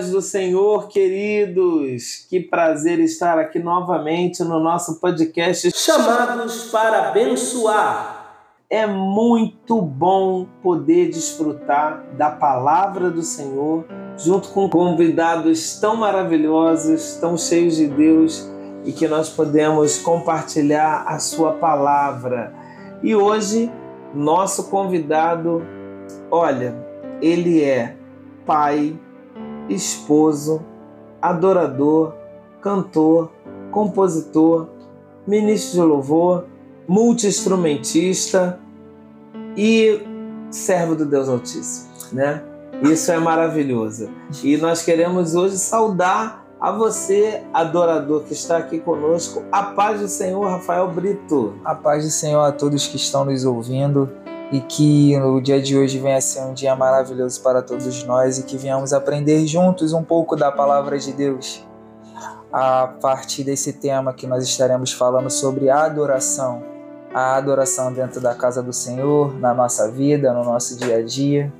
paz do Senhor, queridos! Que prazer estar aqui novamente no nosso podcast Chamados para Abençoar. É muito bom poder desfrutar da palavra do Senhor junto com convidados tão maravilhosos, tão cheios de Deus e que nós podemos compartilhar a Sua palavra. E hoje, nosso convidado, olha, ele é pai esposo, adorador, cantor, compositor, ministro de louvor, multi-instrumentista e servo do Deus Altíssimo, né? Isso é maravilhoso. E nós queremos hoje saudar a você, adorador que está aqui conosco, a paz do Senhor, Rafael Brito. A paz do Senhor a todos que estão nos ouvindo e que o dia de hoje venha ser um dia maravilhoso para todos nós e que venhamos aprender juntos um pouco da palavra de Deus. A partir desse tema que nós estaremos falando sobre a adoração, a adoração dentro da casa do Senhor, na nossa vida, no nosso dia a dia,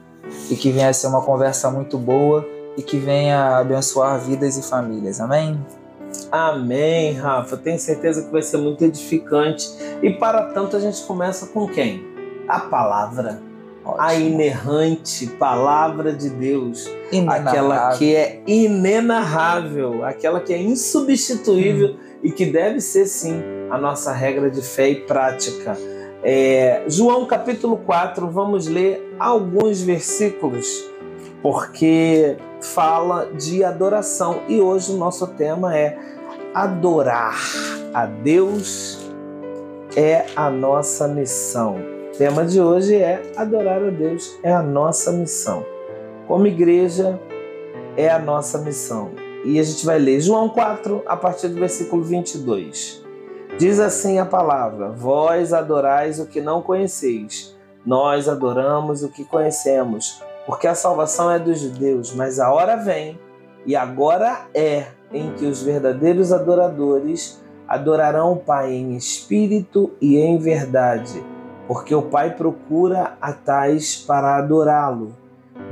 e que venha ser uma conversa muito boa e que venha abençoar vidas e famílias. Amém? Amém, Rafa. Tenho certeza que vai ser muito edificante. E para tanto a gente começa com quem? A palavra, Ótimo. a inerrante palavra de Deus, aquela que é inenarrável, aquela que é insubstituível hum. e que deve ser sim a nossa regra de fé e prática. É, João capítulo 4, vamos ler alguns versículos, porque fala de adoração e hoje o nosso tema é adorar a Deus é a nossa missão tema de hoje é adorar a Deus, é a nossa missão. Como igreja, é a nossa missão. E a gente vai ler João 4, a partir do versículo 22. Diz assim a palavra: Vós adorais o que não conheceis, nós adoramos o que conhecemos, porque a salvação é dos judeus, mas a hora vem, e agora é, em que os verdadeiros adoradores adorarão o Pai em espírito e em verdade porque o Pai procura a tais para adorá-lo.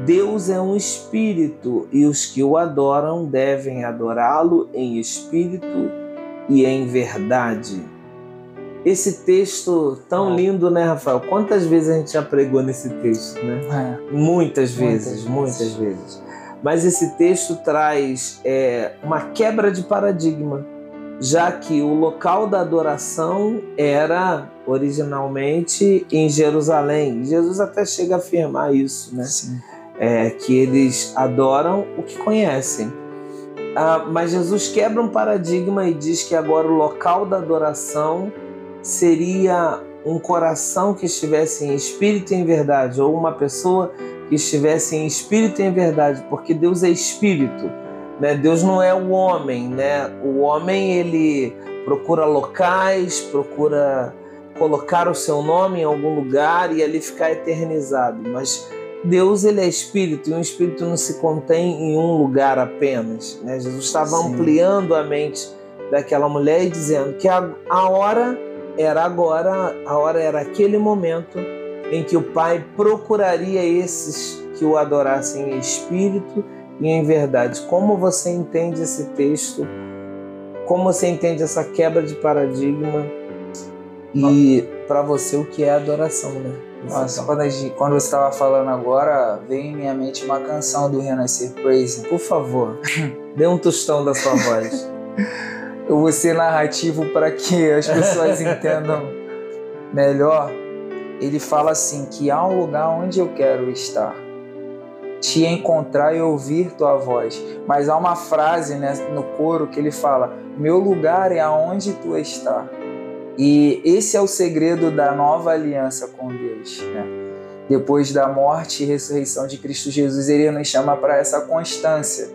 Deus é um espírito e os que o adoram devem adorá-lo em espírito e em verdade. Esse texto tão é. lindo, né, Rafael? Quantas vezes a gente já pregou nesse texto, né? É. Muitas vezes, muitas, muitas vezes. Mas esse texto traz é, uma quebra de paradigma já que o local da adoração era originalmente em Jerusalém. Jesus até chega a afirmar isso, né? É, que eles adoram o que conhecem. Ah, mas Jesus quebra um paradigma e diz que agora o local da adoração seria um coração que estivesse em espírito e em verdade, ou uma pessoa que estivesse em espírito e em verdade, porque Deus é espírito. Né? Deus não é o homem, né? O homem ele procura locais, procura colocar o seu nome em algum lugar e ali ficar eternizado. Mas Deus ele é espírito e um espírito não se contém em um lugar apenas. Né? Jesus estava Sim. ampliando a mente daquela mulher e dizendo que a, a hora era agora, a hora era aquele momento em que o Pai procuraria esses que o adorassem em espírito e em verdade. Como você entende esse texto? Como você entende essa quebra de paradigma? E para você o que é adoração, né? Nossa, quando, gente, quando você estava falando agora, veio em minha mente uma canção do Renascer Praise. Por favor, dê um tostão da sua voz. Eu vou ser narrativo para que as pessoas entendam melhor. Ele fala assim que há um lugar onde eu quero estar te encontrar e ouvir tua voz. Mas há uma frase né, no coro que ele fala: Meu lugar é aonde tu está. E esse é o segredo da nova aliança com Deus. Né? Depois da morte e ressurreição de Cristo Jesus, ele nos chama para essa constância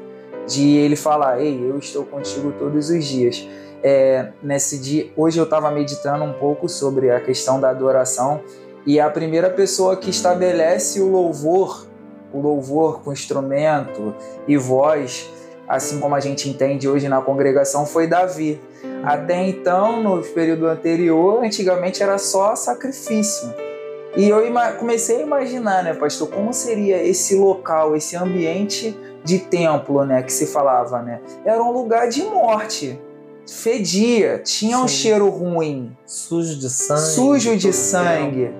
de ele falar: Ei, eu estou contigo todos os dias. É, nesse dia, hoje eu estava meditando um pouco sobre a questão da adoração e a primeira pessoa que estabelece o louvor o louvor com instrumento e voz, assim como a gente entende hoje na congregação, foi Davi. Até então, no período anterior, antigamente era só sacrifício. E eu comecei a imaginar, né, pastor, como seria esse local, esse ambiente de templo, né, que se falava, né? Era um lugar de morte. Fedia, tinha Sim. um cheiro ruim. Sujo de sangue. Sujo de sangue.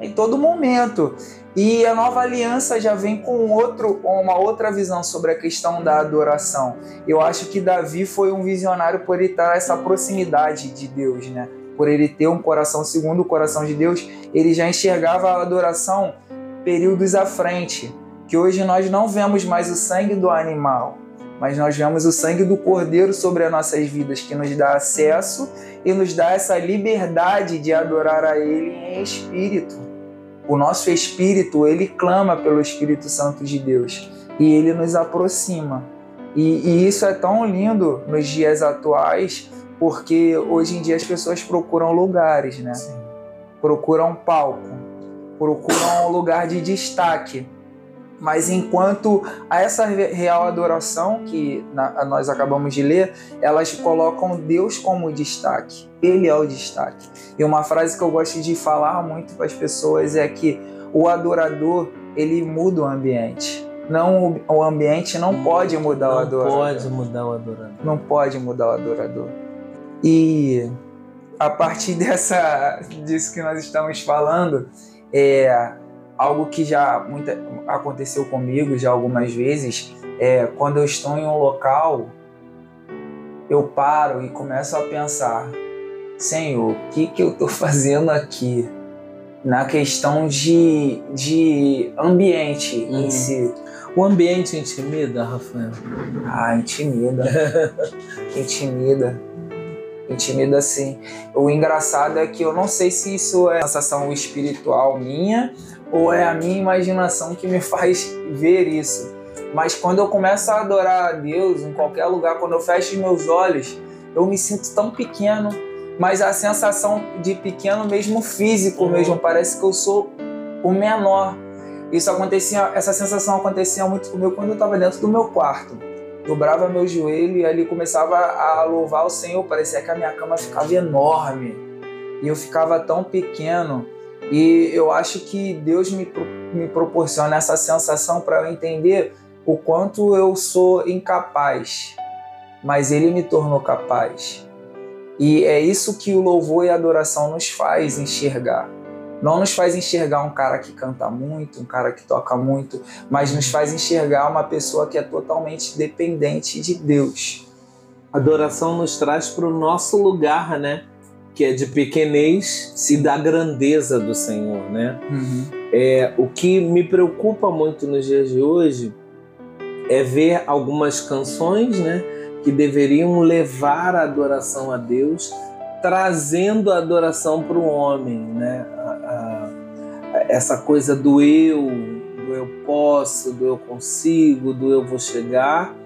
Em todo momento. E a nova aliança já vem com outro, uma outra visão sobre a questão da adoração. Eu acho que Davi foi um visionário por ele ter essa proximidade de Deus, né? Por ele ter um coração segundo o coração de Deus, ele já enxergava a adoração períodos à frente. Que hoje nós não vemos mais o sangue do animal, mas nós vemos o sangue do Cordeiro sobre as nossas vidas, que nos dá acesso e nos dá essa liberdade de adorar a Ele em espírito o nosso espírito, ele clama pelo Espírito Santo de Deus e ele nos aproxima. E, e isso é tão lindo nos dias atuais, porque hoje em dia as pessoas procuram lugares, né? Sim. Procuram palco, procuram um lugar de destaque. Mas enquanto a essa real adoração que nós acabamos de ler, elas colocam Deus como destaque. Ele é o destaque. E uma frase que eu gosto de falar muito para as pessoas é que o adorador ele muda o ambiente. Não, o ambiente não pode mudar não o adorador. Não pode mudar o adorador. Não pode mudar o adorador. E a partir dessa disso que nós estamos falando, é, algo que já muita, aconteceu comigo já algumas vezes é quando eu estou em um local eu paro e começo a pensar Senhor, o que, que eu estou fazendo aqui? Na questão de, de ambiente em uhum. si. O ambiente intimida, Rafael? Ah, intimida. intimida. Intimida sim. O engraçado é que eu não sei se isso é sensação espiritual minha ou é a minha imaginação que me faz ver isso. Mas quando eu começo a adorar a Deus em qualquer lugar, quando eu fecho meus olhos, eu me sinto tão pequeno, mas a sensação de pequeno mesmo físico mesmo, parece que eu sou o menor. Isso acontecia, essa sensação acontecia muito comigo quando eu estava dentro do meu quarto. Dobrava meu joelho e ali começava a louvar o Senhor, parecia que a minha cama ficava enorme. E eu ficava tão pequeno e eu acho que Deus me, me proporciona essa sensação para eu entender o quanto eu sou incapaz, mas Ele me tornou capaz. E é isso que o louvor e a adoração nos faz enxergar. Não nos faz enxergar um cara que canta muito, um cara que toca muito, mas nos faz enxergar uma pessoa que é totalmente dependente de Deus. Adoração nos traz para o nosso lugar, né? Que é de pequenez e da grandeza do Senhor, né? Uhum. É, o que me preocupa muito nos dias de hoje é ver algumas canções, né, que deveriam levar a adoração a Deus, trazendo a adoração para o homem, né? A, a, essa coisa do eu, do eu posso, do eu consigo, do eu vou chegar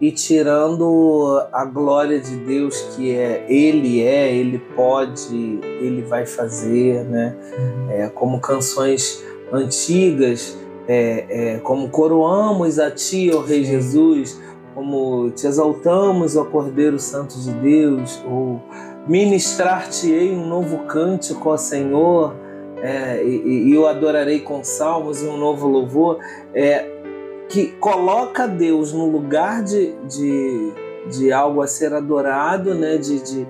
e tirando a glória de Deus que é Ele é, Ele pode, Ele vai fazer, né? Uhum. É, como canções antigas, é, é, como coroamos a Ti, ó Rei Jesus, como te exaltamos, ó Cordeiro Santo de Deus, ou ministrar-te-ei um novo cântico, ó Senhor, é, e, e, eu adorarei com salmos e um novo louvor. É, que coloca Deus no lugar de, de, de algo a ser adorado, né? de, de,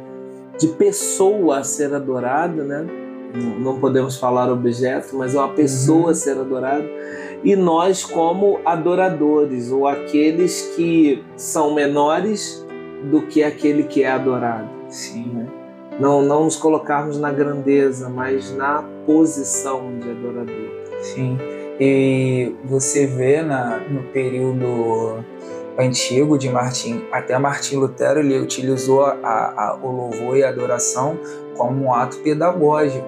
de pessoa a ser adorada, né? não podemos falar objeto, mas é uma pessoa uhum. a ser adorada. E nós, como adoradores, ou aqueles que são menores do que aquele que é adorado. Sim. Né? Não, não nos colocarmos na grandeza, mas na posição de adorador. Sim. E você vê na, no período antigo de Martim, até Martim Lutero, ele utilizou a, a, o louvor e a adoração como um ato pedagógico.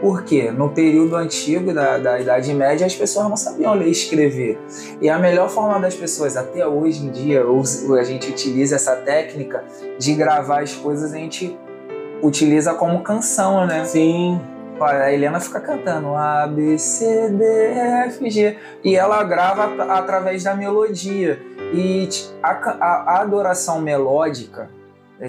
Por quê? No período antigo da, da Idade Média, as pessoas não sabiam ler e escrever. E a melhor forma das pessoas, até hoje em dia, a gente utiliza essa técnica de gravar as coisas, a gente utiliza como canção, né? Sim a Helena fica cantando A, B, C, D, F, G. E ela grava através da melodia. E a, a, a adoração melódica,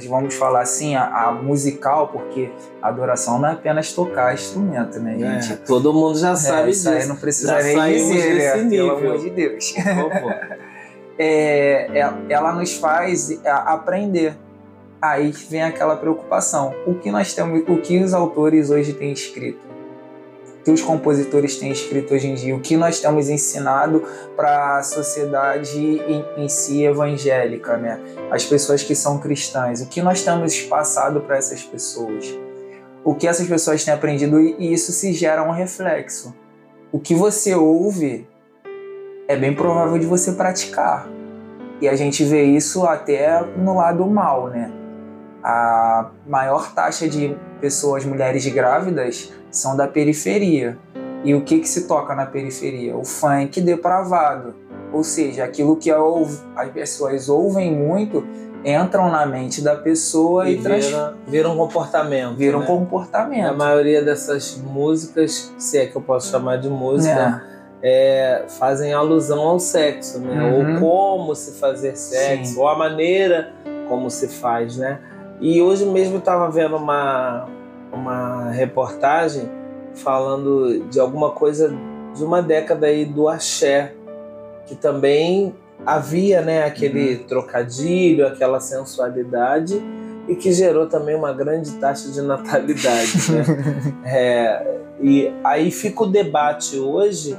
vamos falar assim, a, a, musical, porque a adoração não é apenas tocar instrumento, né, É, gente? todo mundo já sabe isso aí disso. não precisa Já nem dizer, né? nível. Pelo amor de Deus. É, é- ela nos faz aprender. Aí vem aquela preocupação. O que nós temos, o que os autores hoje têm escrito? O que os compositores têm escrito hoje em dia? O que nós temos ensinado para a sociedade em, em si evangélica, né? As pessoas que são cristãs. O que nós temos passado para essas pessoas? O que essas pessoas têm aprendido e isso se gera um reflexo. O que você ouve é bem provável de você praticar. E a gente vê isso até no lado mal, né? A maior taxa de pessoas, mulheres grávidas, são da periferia. E o que, que se toca na periferia? O funk depravado. Ou seja, aquilo que as pessoas ouvem muito entram na mente da pessoa e, E trans... vira, vira um comportamento. viram né? um comportamento. A maioria dessas músicas, se é que eu posso chamar de música, É. é, fazem alusão ao sexo, né? Uhum. Ou como se fazer sexo, Sim. ou a maneira como se faz, né? E hoje mesmo estava vendo uma, uma reportagem falando de alguma coisa de uma década aí do axé, que também havia né, aquele trocadilho, aquela sensualidade e que gerou também uma grande taxa de natalidade. né? É, e aí fica o debate hoje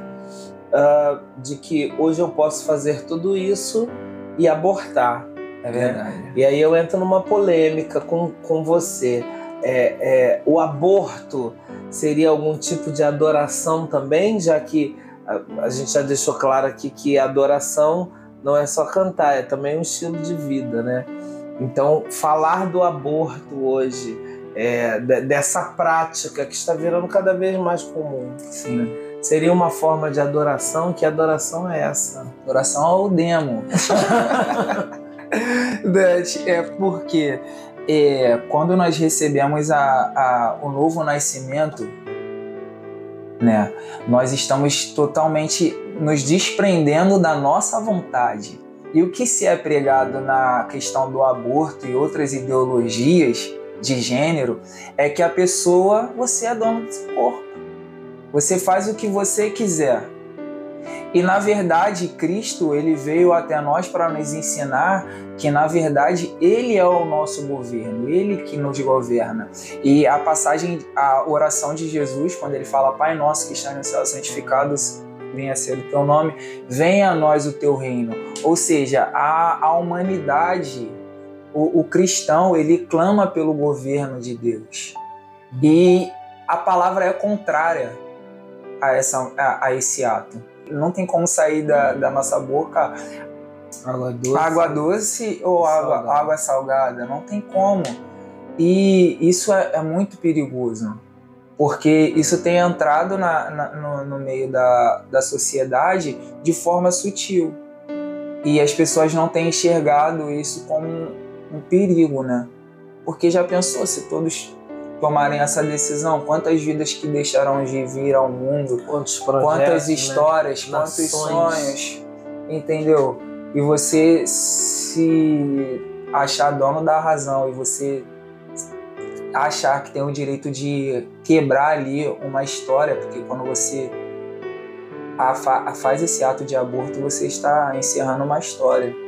ah, de que hoje eu posso fazer tudo isso e abortar. É verdade. E aí eu entro numa polêmica com, com você. É, é, o aborto seria algum tipo de adoração também, já que a, a gente já deixou claro aqui que adoração não é só cantar, é também um estilo de vida, né? Então, falar do aborto hoje, é, de- dessa prática que está virando cada vez mais comum, Sim. seria uma forma de adoração? Que adoração é essa? Adoração ao demo. Dante, é porque é, quando nós recebemos a, a- o novo nascimento, né, nós estamos totalmente nos desprendendo da nossa vontade. E o que se é pregado na questão do aborto e outras ideologias de gênero é que a pessoa, você é dono do seu corpo. Você faz o que você quiser. E na verdade, Cristo, ele veio até nós para nos ensinar que na verdade ele é o nosso governo, ele que nos governa. E a passagem, a oração de Jesus, quando ele fala: Pai nosso que está no céu, santificado venha ser o teu nome, venha a nós o teu reino. Ou seja, a, a humanidade, o, o cristão, ele clama pelo governo de Deus. E a palavra é contrária a, essa, a, a esse ato. Não tem como sair da, da nossa boca Água doce. água doce ou água, Salgada. água salgada. Não tem como. E isso é, é muito perigoso. Porque isso tem entrado na- na- no, no meio da, da sociedade de forma sutil. E as pessoas não têm enxergado isso como um, um perigo, né? Porque já pensou se todos tomarem essa decisão? Quantas vidas que deixarão de vir ao mundo? Quantos projetos, quantas né? histórias, quantos Nações. sonhos, entendeu? E você se achar dono da razão e você achar que tem o direito de quebrar ali uma história, porque quando você faz esse ato de aborto, você está encerrando uma história.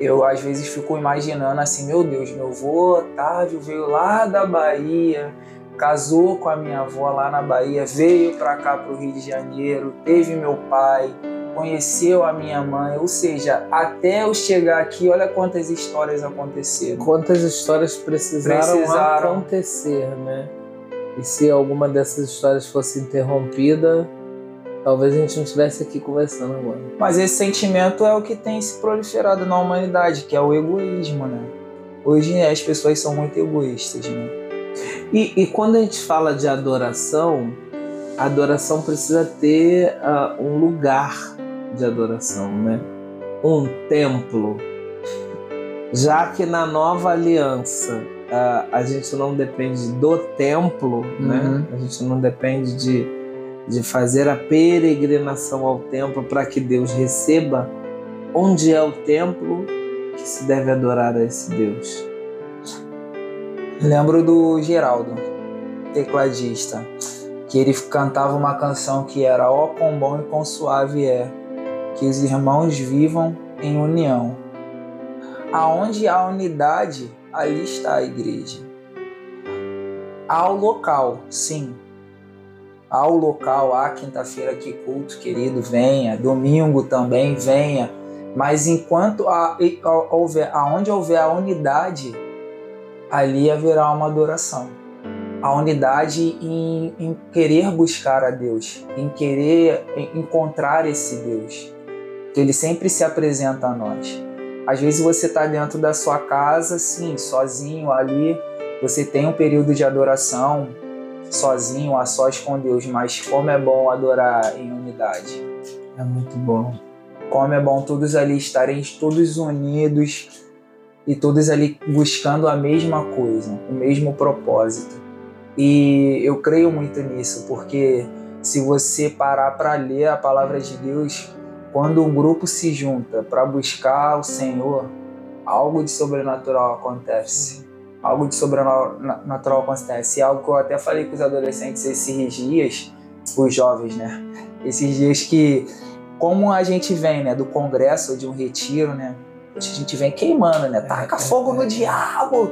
Eu às vezes fico imaginando assim, meu Deus, meu avô Otávio veio lá da Bahia, casou com a minha avó lá na Bahia, veio para cá para o Rio de Janeiro, teve meu pai, conheceu a minha mãe, ou seja, até eu chegar aqui, olha quantas histórias aconteceram. Quantas histórias precisaram, Precisaram. acontecer, né? E se alguma dessas histórias fosse interrompida, talvez a gente não estivesse aqui conversando agora. Mas esse sentimento é o que tem se proliferado na humanidade, que é o egoísmo, né? Hoje as pessoas são muito egoístas, né? E, e quando a gente fala de adoração, a adoração precisa ter ah, um lugar de adoração, né? Um templo. Já que na nova aliança ah, a gente não depende do templo, né? Uhum. A gente não depende de, de fazer a peregrinação ao templo para que Deus receba. Onde é o templo que se deve adorar a esse Deus? Lembro do Geraldo, tecladista, que ele cantava uma canção que era Ó quão bom e quão suave é que os irmãos vivam em união. Aonde há unidade, ali está a igreja. Há o local, sim. Há o local, há quinta-feira que culto, querido, venha. Domingo também, venha. Mas enquanto houver, aonde houver a unidade, ali haverá uma adoração. A unidade em, em querer buscar a Deus, em querer encontrar esse Deus. Que ele sempre se apresenta a nós. Às vezes você está dentro da sua casa, sim, sozinho ali, você tem um período de adoração sozinho, a sós com Deus, mas como é bom adorar em unidade. É muito bom. Como é bom todos ali estarem todos unidos e todos ali buscando a mesma coisa, o mesmo propósito. E eu creio muito nisso, porque se você parar para ler a palavra de Deus, quando um grupo se junta para buscar o Senhor, algo de sobrenatural acontece. Algo de sobrenatural acontece. E algo que eu até falei com os adolescentes esses dias, os jovens, né? Esses dias que, como a gente vem, né, do congresso ou de um retiro, né? A gente vem queimando, né? Taca fogo no diabo!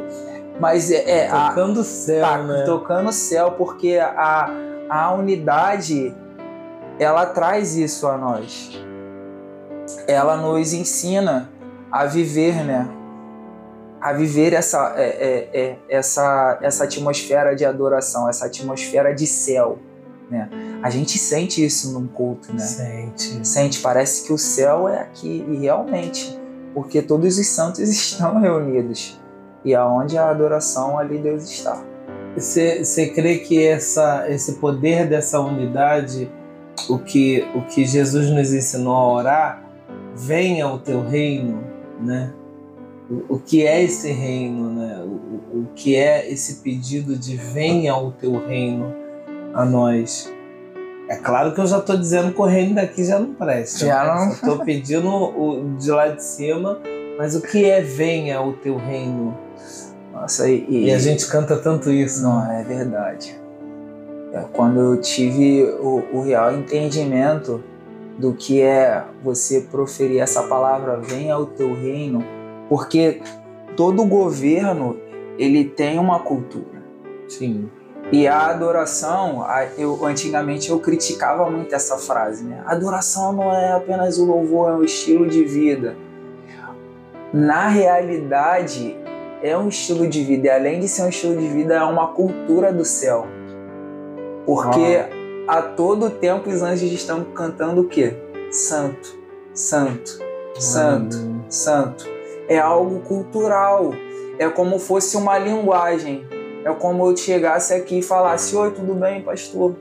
Mas é. é tocando o céu, tá, né? Tocando o céu, porque a, a unidade ela traz isso a nós ela nos ensina a viver, né? A viver essa, é, é, é, essa, essa atmosfera de adoração, essa atmosfera de céu, né? A gente sente isso num culto, né? Sente. Sente, parece que o céu é aqui, e realmente, porque todos os santos estão reunidos. E aonde a adoração, ali Deus está. Você crê que essa, esse poder dessa unidade, o que, o que Jesus nos ensinou a orar, venha o teu reino, né? O, o que é esse reino, né? O, o que é esse pedido de venha o teu reino a nós? É claro que eu já estou dizendo que o reino daqui já não presta. Já né? não. Estou pedindo o de lá de cima, mas o que é venha o teu reino? Nossa, e, e, e a gente canta tanto isso. Não, é verdade. É quando eu tive o, o real entendimento do que é você proferir essa palavra venha ao teu reino, porque todo governo ele tem uma cultura. Sim. E a adoração, eu antigamente eu criticava muito essa frase, né? Adoração não é apenas o louvor, é um estilo de vida. Na realidade, é um estilo de vida, e além de ser um estilo de vida, é uma cultura do céu. Porque ah a todo tempo os anjos estão cantando o quê? Santo, santo, santo, hum. santo. É algo cultural. É como fosse uma linguagem. É como eu chegasse aqui e falasse: Oi, tudo bem, pastor?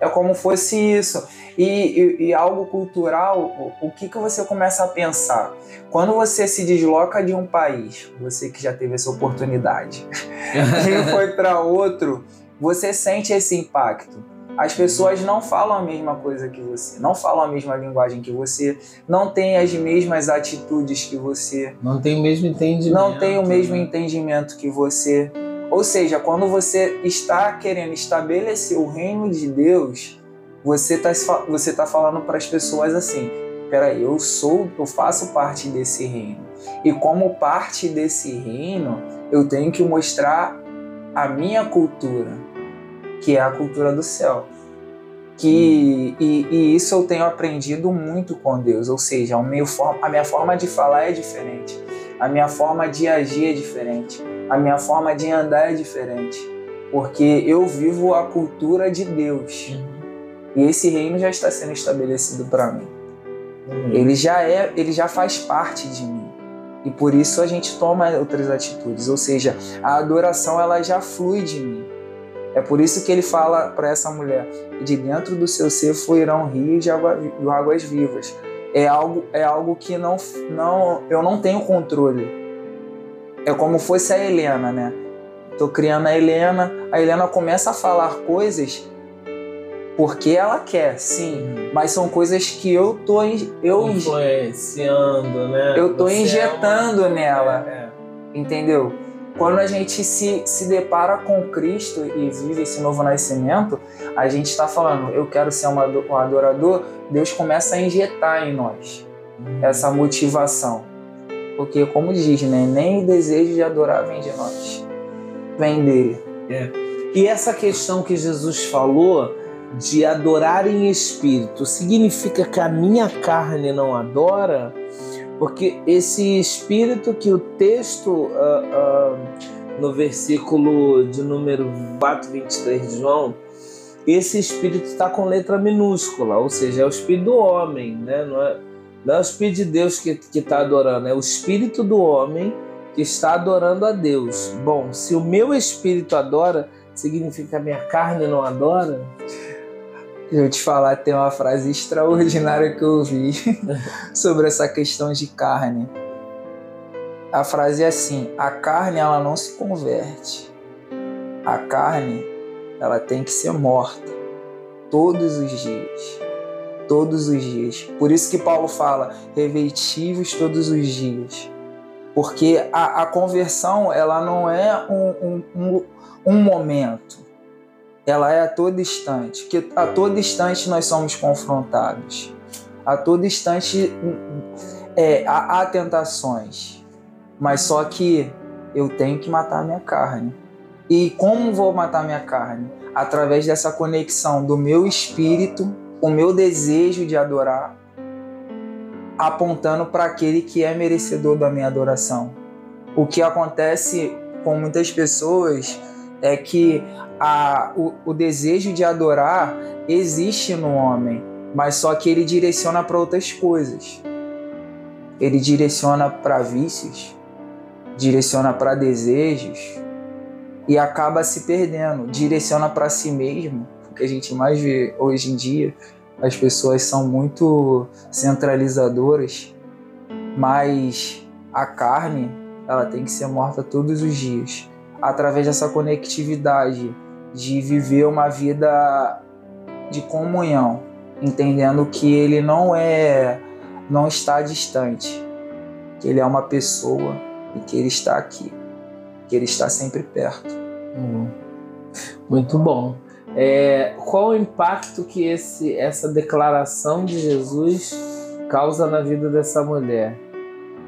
É como fosse isso. E, e, e, algo cultural, o, o que, que você começa a pensar? Quando você se desloca de um país, você que já teve essa oportunidade, e foi para outro, você sente esse impacto as pessoas não falam a mesma coisa que você, não falam a mesma linguagem que você, não têm as mesmas atitudes que você, não tem o mesmo entendimento, não tem o mesmo né? entendimento que você. Ou seja, quando você está querendo estabelecer o reino de Deus, você está você tá falando para as pessoas assim: peraí, eu sou, eu faço parte desse reino. E como parte desse reino, eu tenho que mostrar a minha cultura, que é a cultura do céu. Que, e, e, isso eu tenho aprendido muito com Deus, ou seja, o meu, a minha forma de falar é diferente, a minha forma de agir é diferente, a minha forma de andar é diferente, porque eu vivo a cultura de Deus e esse reino já está sendo estabelecido para mim. Uhum. Ele já é, ele já faz parte de mim. E por isso a gente toma outras atitudes, ou seja, a adoração ela já flui de mim. É por isso que ele fala para essa mulher: de dentro do seu ser fluirão rios de, água, de águas vivas. É algo, é algo que não, não, eu não tenho controle. É como fosse a Helena, né? Tô criando a Helena, a Helena começa a falar coisas porque ela quer, sim, uhum. mas são coisas que eu tô eu influenciando, né? Eu tô Você injetando é uma... nela. É, é. Entendeu? Quando a gente se, se depara com Cristo e vive esse novo nascimento, a gente está falando, eu quero ser um adorador, Deus começa a injetar em nós essa motivação. Porque, como diz, né, nem o desejo de adorar vem de nós, vem dele. É. E essa questão que Jesus falou de adorar em espírito significa que a minha carne não adora? Porque esse espírito que o texto, uh, uh, no versículo de número 4, 23 de João, esse espírito está com letra minúscula, ou seja, é o espírito do homem, né? não, é, não é o espírito de Deus que está adorando, é o espírito do homem que está adorando a Deus. Bom, se o meu espírito adora, significa que a minha carne não adora? Eu te falar, tem uma frase extraordinária que eu ouvi sobre essa questão de carne. A frase é assim: a carne ela não se converte. A carne ela tem que ser morta todos os dias. Todos os dias. Por isso que Paulo fala: revestivos todos os dias. Porque a, a conversão ela não é um, um, um, um momento ela é a todo instante, que a todo instante nós somos confrontados, a todo instante é, há, há tentações, mas só que eu tenho que matar a minha carne. E como vou matar minha carne? Através dessa conexão do meu espírito, o meu desejo de adorar, apontando para aquele que é merecedor da minha adoração. O que acontece com muitas pessoas é que a, o, o desejo de adorar existe no homem, mas só que ele direciona para outras coisas. Ele direciona para vícios, direciona para desejos e acaba se perdendo, direciona para si mesmo, o que a gente mais vê hoje em dia. As pessoas são muito centralizadoras, mas a carne ela tem que ser morta todos os dias através dessa conectividade de viver uma vida de comunhão, entendendo que ele não é não está distante, que ele é uma pessoa e que ele está aqui, que ele está sempre perto. Hum. Muito bom. É, qual o impacto que esse, essa declaração de Jesus causa na vida dessa mulher?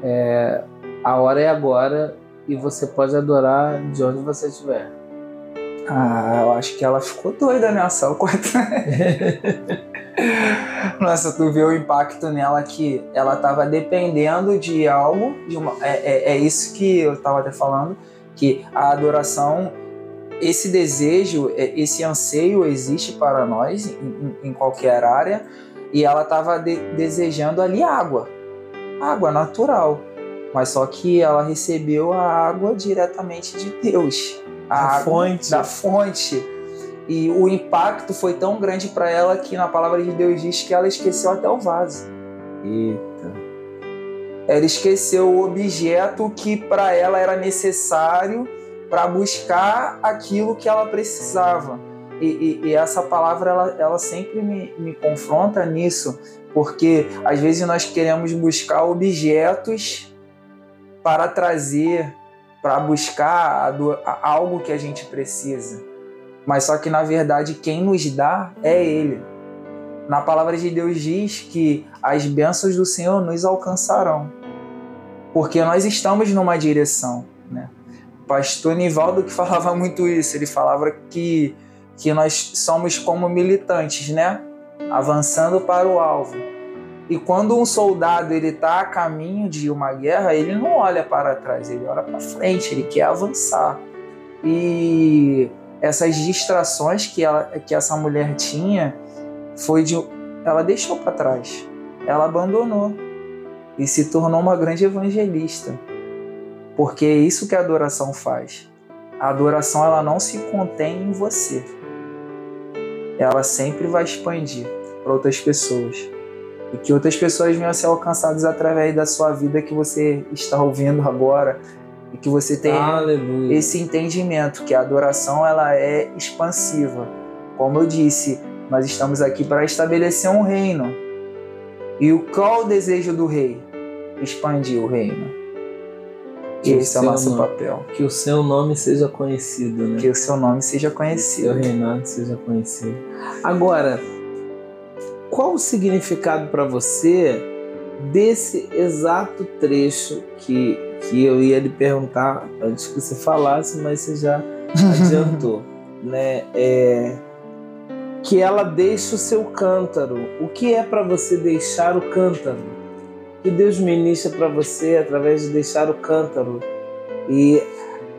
É, a hora é agora e você pode adorar de onde você estiver. Ah, eu acho que ela ficou doida nessa quarta. Nossa, tu vê o impacto nela que ela estava dependendo de algo, de uma, é, é, é, isso que eu estava até falando, que a adoração, esse desejo, é, esse anseio existe para nós em, em qualquer área, e ela estava de, desejando ali água, água natural, mas só que ela recebeu a água diretamente de Deus a, fonte. da fonte. E o impacto foi tão grande para ela que na palavra de Deus diz que ela esqueceu até o vaso. Eita. Ela esqueceu o objeto que para ela era necessário para buscar aquilo que ela precisava. E, e, e, essa palavra ela, ela sempre me, me confronta nisso, porque às vezes nós queremos buscar objetos para trazer para buscar algo que a gente precisa. Mas só que na verdade quem nos dá é Ele. Na palavra de Deus diz que as bênçãos do Senhor nos alcançarão, porque nós estamos numa direção. Né? O pastor Nivaldo que falava muito isso, ele falava que, que nós somos como militantes, né? avançando para o alvo. E quando um soldado ele está a caminho de uma guerra, ele não olha para trás, ele olha para frente, ele quer avançar. E essas distrações que, ela, que essa mulher tinha foi de ela deixou para trás, ela abandonou e se tornou uma grande evangelista, porque é isso que a adoração faz. A adoração ela não se contém em você, ela sempre vai expandir para outras pessoas e que outras pessoas venham a ser alcançadas através da sua vida que você está ouvindo agora e que você tenha Aleluia. esse entendimento que a adoração ela é expansiva. Como eu disse, nós estamos aqui para estabelecer um reino. E o qual o desejo do rei? Expandir o reino. Que esse é o nosso nome, papel. Que o seu nome seja conhecido, né? Que o seu nome seja Que o conhecido. seu reinado seja conhecido. Agora, qual o significado para você desse exato trecho que, que eu ia lhe perguntar antes que você falasse, mas você já adiantou, né? É, que ela deixa o seu cântaro. O que é para você deixar o cântaro? Que Deus ministra para você através de deixar o cântaro. E,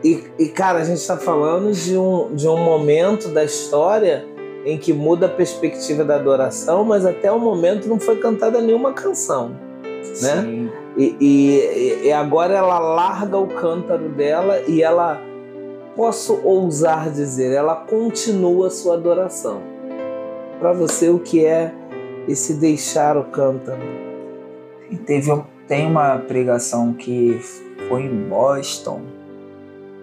e, e cara, a gente está falando de um, de um momento da história em que muda a perspectiva da adoração, mas até o momento não foi cantada nenhuma canção. Né? Sim. E, e, e agora ela larga o cântaro dela e ela, posso ousar dizer, ela continua a sua adoração. Para você, o que é esse deixar o cântaro? E Teve, tem uma pregação que foi em Boston,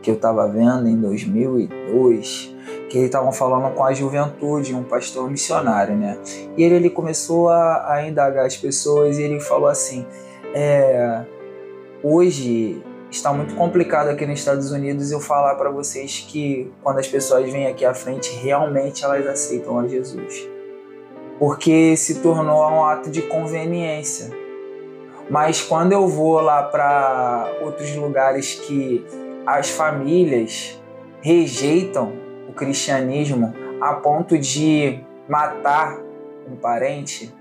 que eu estava vendo em 2002, que eles estavam falando com a juventude, um pastor missionário, né? E ele, ele começou a, a indagar as pessoas e ele falou assim: é, hoje está muito complicado aqui nos Estados Unidos eu falar para vocês que quando as pessoas vêm aqui à frente, realmente elas aceitam a Jesus. Porque se tornou um ato de conveniência. Mas quando eu vou lá para outros lugares que as famílias rejeitam o cristianismo a ponto de matar um parente,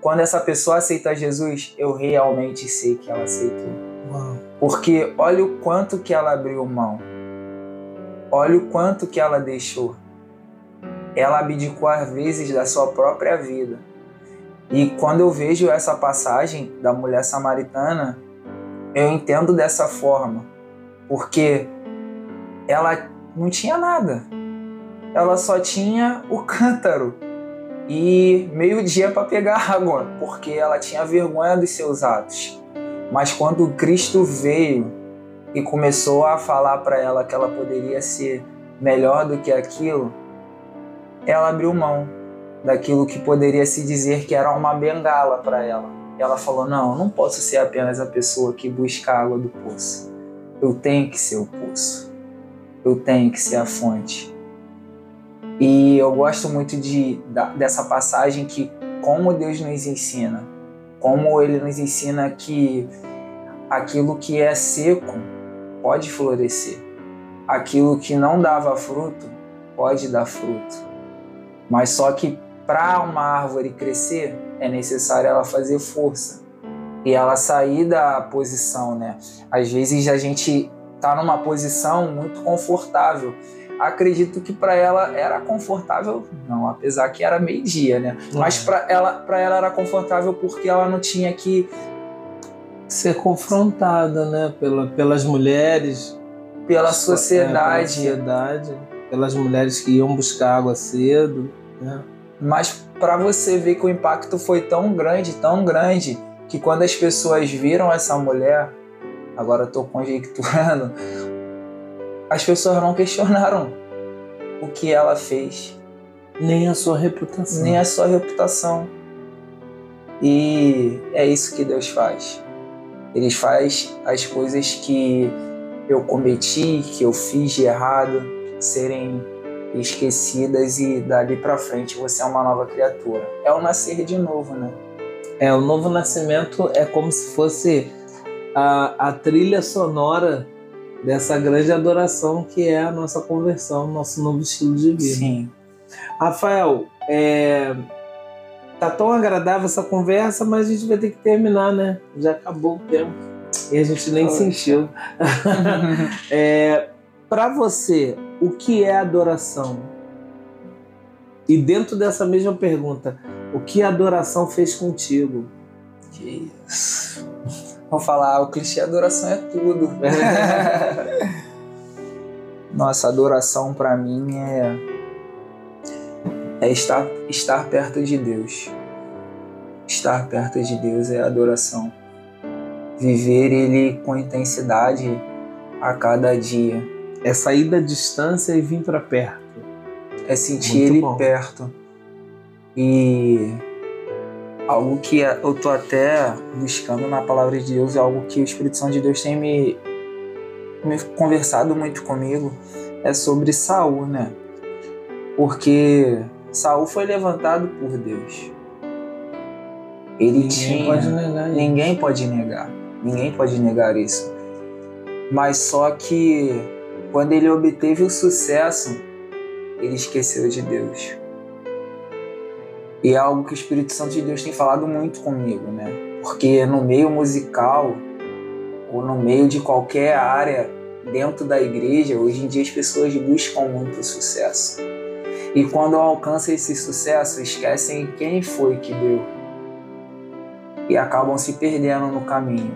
quando essa pessoa aceita Jesus, eu realmente sei que ela aceitou. Porque olha o quanto que ela abriu mão. Olha o quanto que ela deixou. Ela abdicou às vezes da sua própria vida. E quando eu vejo essa passagem da mulher samaritana, eu entendo dessa forma. Porque ela não tinha nada. Ela só tinha o cântaro e meio-dia para pegar água, porque ela tinha vergonha dos seus atos. Mas quando Cristo veio e começou a falar para ela que ela poderia ser melhor do que aquilo, ela abriu mão daquilo que poderia se dizer que era uma bengala para ela. Ela falou: Não, não posso ser apenas a pessoa que busca a água do poço. Eu tenho que ser o poço. Eu tenho que ser a fonte. E eu gosto muito de, da- dessa passagem que, como Deus nos ensina, como Ele nos ensina que aquilo que é seco pode florescer, aquilo que não dava fruto pode dar fruto. Mas só que para uma árvore crescer é necessário ela fazer força e ela sair da posição, né? Às vezes a gente tá numa posição muito confortável. Acredito que para ela era confortável, não, apesar que era meio-dia, né? Mas para ela, para ela era confortável porque ela não tinha que ser confrontada, né, pela, pelas mulheres, pela é, sociedade, pela sociedade, pelas mulheres que iam buscar água cedo, né? Mas para você ver que o impacto foi tão grande, tão grande, que quando as pessoas viram essa mulher, agora eu tô conjecturando, as pessoas não questionaram o que ela fez, Nem a sua reputação. nem a sua reputação. E é isso que Deus faz. Ele faz as coisas que eu cometi, que eu fiz de errado, serem esquecidas e dali pra frente você é uma nova criatura. É o nascer de novo, né? É, o novo nascimento é como se fosse a, a trilha sonora dessa grande adoração que é a nossa conversão, nosso novo estilo de vida. Sim. Rafael, é, tá tão agradável essa conversa, mas a gente vai ter que terminar, né? Já acabou o tempo e a gente nem Poxa. sentiu. É, Para você, o que é adoração? E dentro dessa mesma pergunta, o que a adoração fez contigo? Que isso. Vou falar, o clichê adoração é tudo. Nossa, adoração pra mim é é estar estar perto de Deus. Estar perto de Deus é adoração. Viver ele com intensidade a cada dia. É sair da distância e vir para perto. É sentir Muito ele bom. perto. E algo que eu tô até buscando na palavra de Deus, é algo que o Espírito Santo de Deus tem me conversado muito comigo é sobre Saul, né? Porque Saul foi levantado por Deus. Ele Ninguém tinha. pode negar isso. Ninguém pode negar. Ninguém pode negar isso. Mas só que quando ele obteve o sucesso, ele esqueceu de Deus. E é algo que o Espírito Santo de Deus tem falado muito comigo, né? Porque no meio musical ou no meio de qualquer área dentro da igreja, hoje em dia as pessoas buscam muito sucesso. E quando alcançam esse sucesso, esquecem quem foi que deu. E acabam se perdendo no caminho.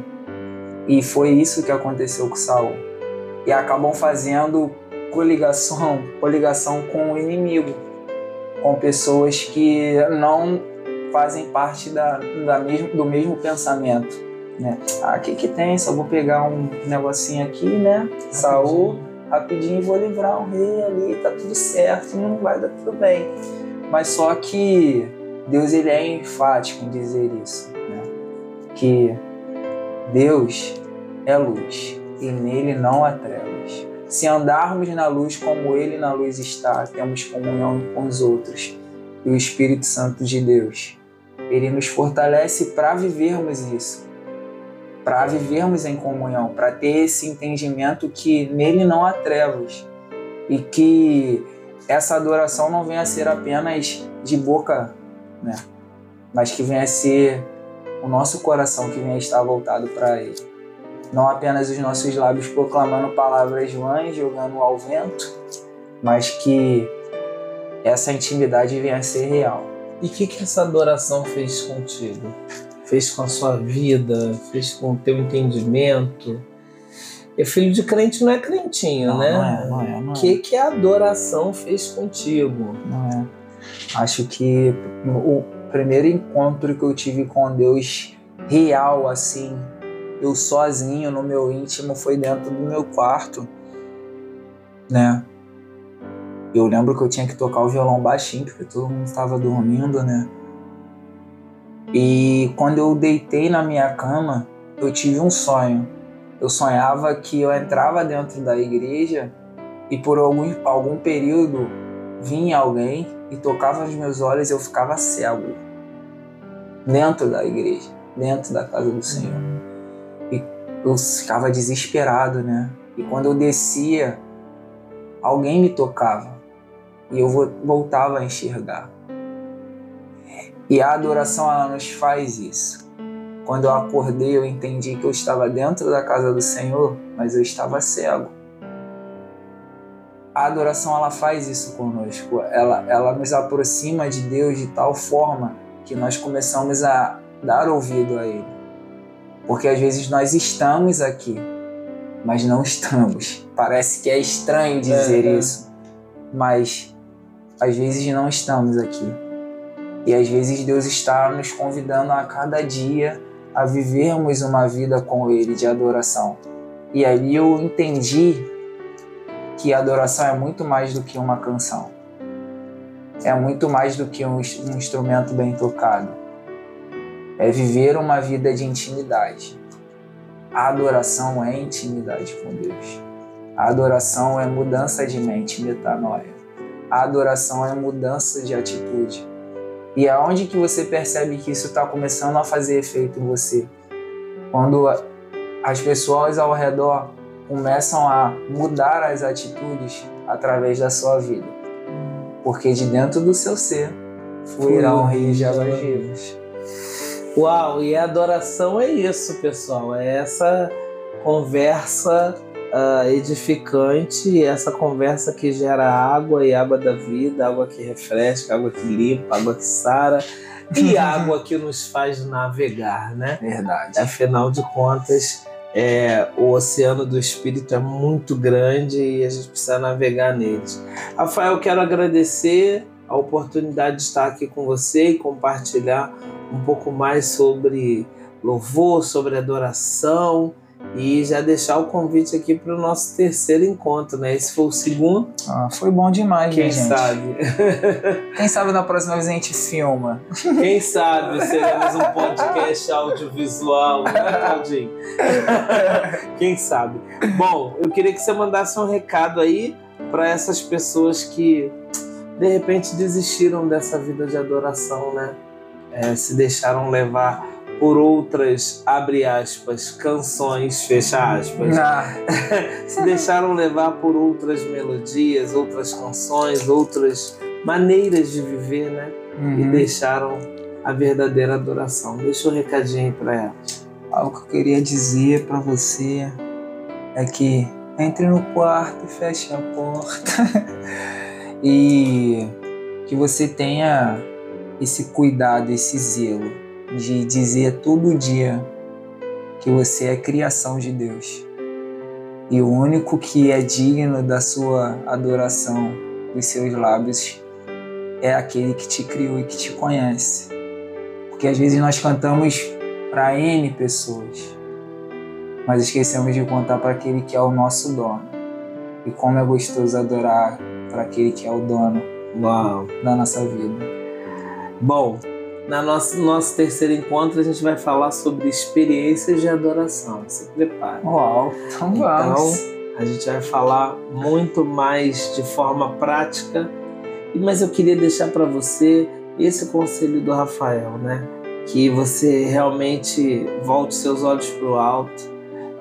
E foi isso que aconteceu com Saul. E acabam fazendo coligação, coligação com o inimigo, com pessoas que não fazem parte da, da mesmo, do mesmo pensamento. Né? Ah, o que, que tem? Só vou pegar um negocinho aqui, né? Saul, rapidinho vou livrar um rei ali, tá tudo certo, não vai dar tudo bem. Mas só que Deus ele é enfático em dizer isso, né? que Deus é luz e nele não há trevas. Se andarmos na luz como ele na luz está, temos comunhão com os outros. E o Espírito Santo de Deus, ele nos fortalece para vivermos isso. Para vivermos em comunhão, para ter esse entendimento que nele não há trevas. E que essa adoração não venha a ser apenas de boca, né? Mas que venha a ser o nosso coração que venha a estar voltado para ele não apenas os nossos lábios proclamando palavras vãs, jogando ao vento, mas que essa intimidade venha a ser real. E o que, que essa adoração fez contigo? Fez com a sua vida? Fez com o teu entendimento? E filho de crente não é crentinho, Não, né? não é, não é, não O é. que, que a adoração fez contigo? Não é. Acho que o primeiro encontro que eu tive com Deus real, assim, eu sozinho no meu íntimo, foi dentro do meu quarto, né? Eu lembro que eu tinha que tocar o violão baixinho, porque todo mundo estava dormindo, né? E quando eu deitei na minha cama, eu tive um sonho. Eu sonhava que eu entrava dentro da igreja e por algum, algum período vinha alguém e tocava nos meus olhos e eu ficava cego. Dentro da igreja, dentro da casa do Senhor. Eu ficava desesperado, né? E quando eu descia, alguém me tocava e eu vo- voltava a enxergar. E a adoração ela nos faz isso. Quando eu acordei, eu entendi que eu estava dentro da casa do Senhor, mas eu estava cego. A adoração ela faz isso conosco. Ela, ela nos aproxima de Deus de tal forma que nós começamos a dar ouvido a Ele. Porque às vezes nós estamos aqui, mas não estamos. Parece que é estranho dizer É, é. isso, mas às vezes não estamos aqui. E às vezes Deus está nos convidando a cada dia a vivermos uma vida com Ele de adoração. E ali eu entendi que a adoração é muito mais do que uma canção. É muito mais do que um, um instrumento bem tocado. É viver uma vida de intimidade. A adoração é intimidade com Deus. A adoração é mudança de mente, metanoia. A adoração é mudança de atitude. E aonde que você percebe que isso está começando a fazer efeito em você? Quando as pessoas ao redor começam a mudar as atitudes através da sua vida. Porque de dentro do seu ser fluirá um rio de águas vivas. Uau, e a adoração é isso, pessoal. É essa conversa ah, edificante, essa conversa que gera água e água da vida, água que refresca, água que limpa, água que sara e água que nos faz navegar, né? Verdade. Afinal de contas, é, o oceano do espírito é muito grande e a gente precisa navegar neles. Rafael, quero agradecer a oportunidade de estar aqui com você e compartilhar um pouco mais sobre louvor, sobre adoração E já deixar o convite aqui para o nosso terceiro encontro, né? Esse foi o segundo. Ah, foi bom demais, Quem né, gente? sabe? Quem sabe na próxima vez a gente filma. Quem sabe seremos um podcast audiovisual, né, Claudinho? Quem sabe? Bom, eu queria que você mandasse um recado aí para essas pessoas que de repente desistiram dessa vida de adoração, né? É, se deixaram levar por outras, abre aspas, canções, fecha aspas. Ah, se deixaram levar por outras melodias, outras canções, outras maneiras de viver, né? E uhum. deixaram a verdadeira adoração. Deixa um recadinho aí pra ela. Algo que eu queria dizer pra você é que entre no quarto e feche a porta. e que você tenha esse cuidado, esse zelo de dizer todo dia que você é criação de Deus. E o único que é digno da sua adoração, dos seus lábios, é aquele que te criou e que te conhece. Porque às vezes nós cantamos para N pessoas, mas esquecemos de contar para aquele que é o nosso dono. E como é gostoso adorar para aquele que é o dono Uau! da nossa vida. Bom, na nosso, nosso terceiro encontro a gente vai falar sobre experiências de adoração. Se prepare. Uau, então Então, vamos. a gente vai falar muito mais de forma prática, mas eu queria deixar para você esse conselho do Rafael, né? Que você realmente volte seus olhos para o alto,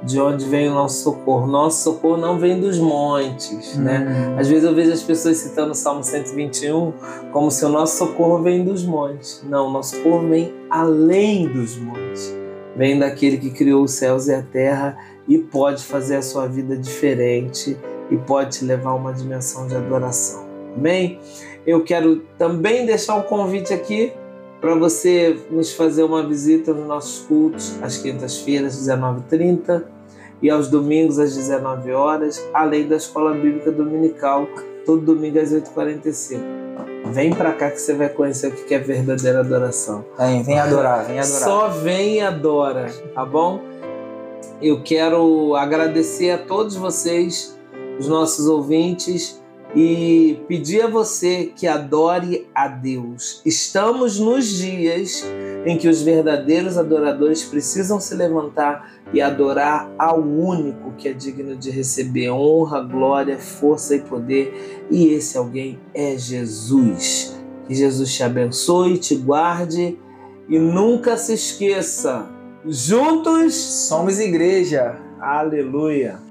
de onde vem o nosso socorro. Nosso socorro não vem dos montes, né? Hum, Às vezes eu vejo as pessoas citando o Salmo 121 como se o nosso socorro vem dos montes. Não, o nosso socorro vem além dos montes. Vem daquele que criou os céus e a terra e pode fazer a sua vida diferente e pode te levar a uma dimensão de adoração. Amém? Eu quero também deixar um convite aqui para você nos fazer uma visita nos nossos cultos às quintas-feiras, 19h30 e aos domingos às 19 horas, além da escola bíblica dominical, todo domingo às 8h45. Vem para cá que você vai conhecer o que é verdadeira adoração. Vem, vem adorar, vem adorar. Só vem e adora, tá bom? Eu quero agradecer a todos vocês, os nossos ouvintes, e pedir a você que adore a Deus. Estamos nos dias em que os verdadeiros adoradores precisam se levantar e adorar ao único que é digno de receber honra, glória, força e poder, e esse alguém é Jesus. Que Jesus te abençoe, te guarde e nunca se esqueça, juntos, Somos igreja. aleluia.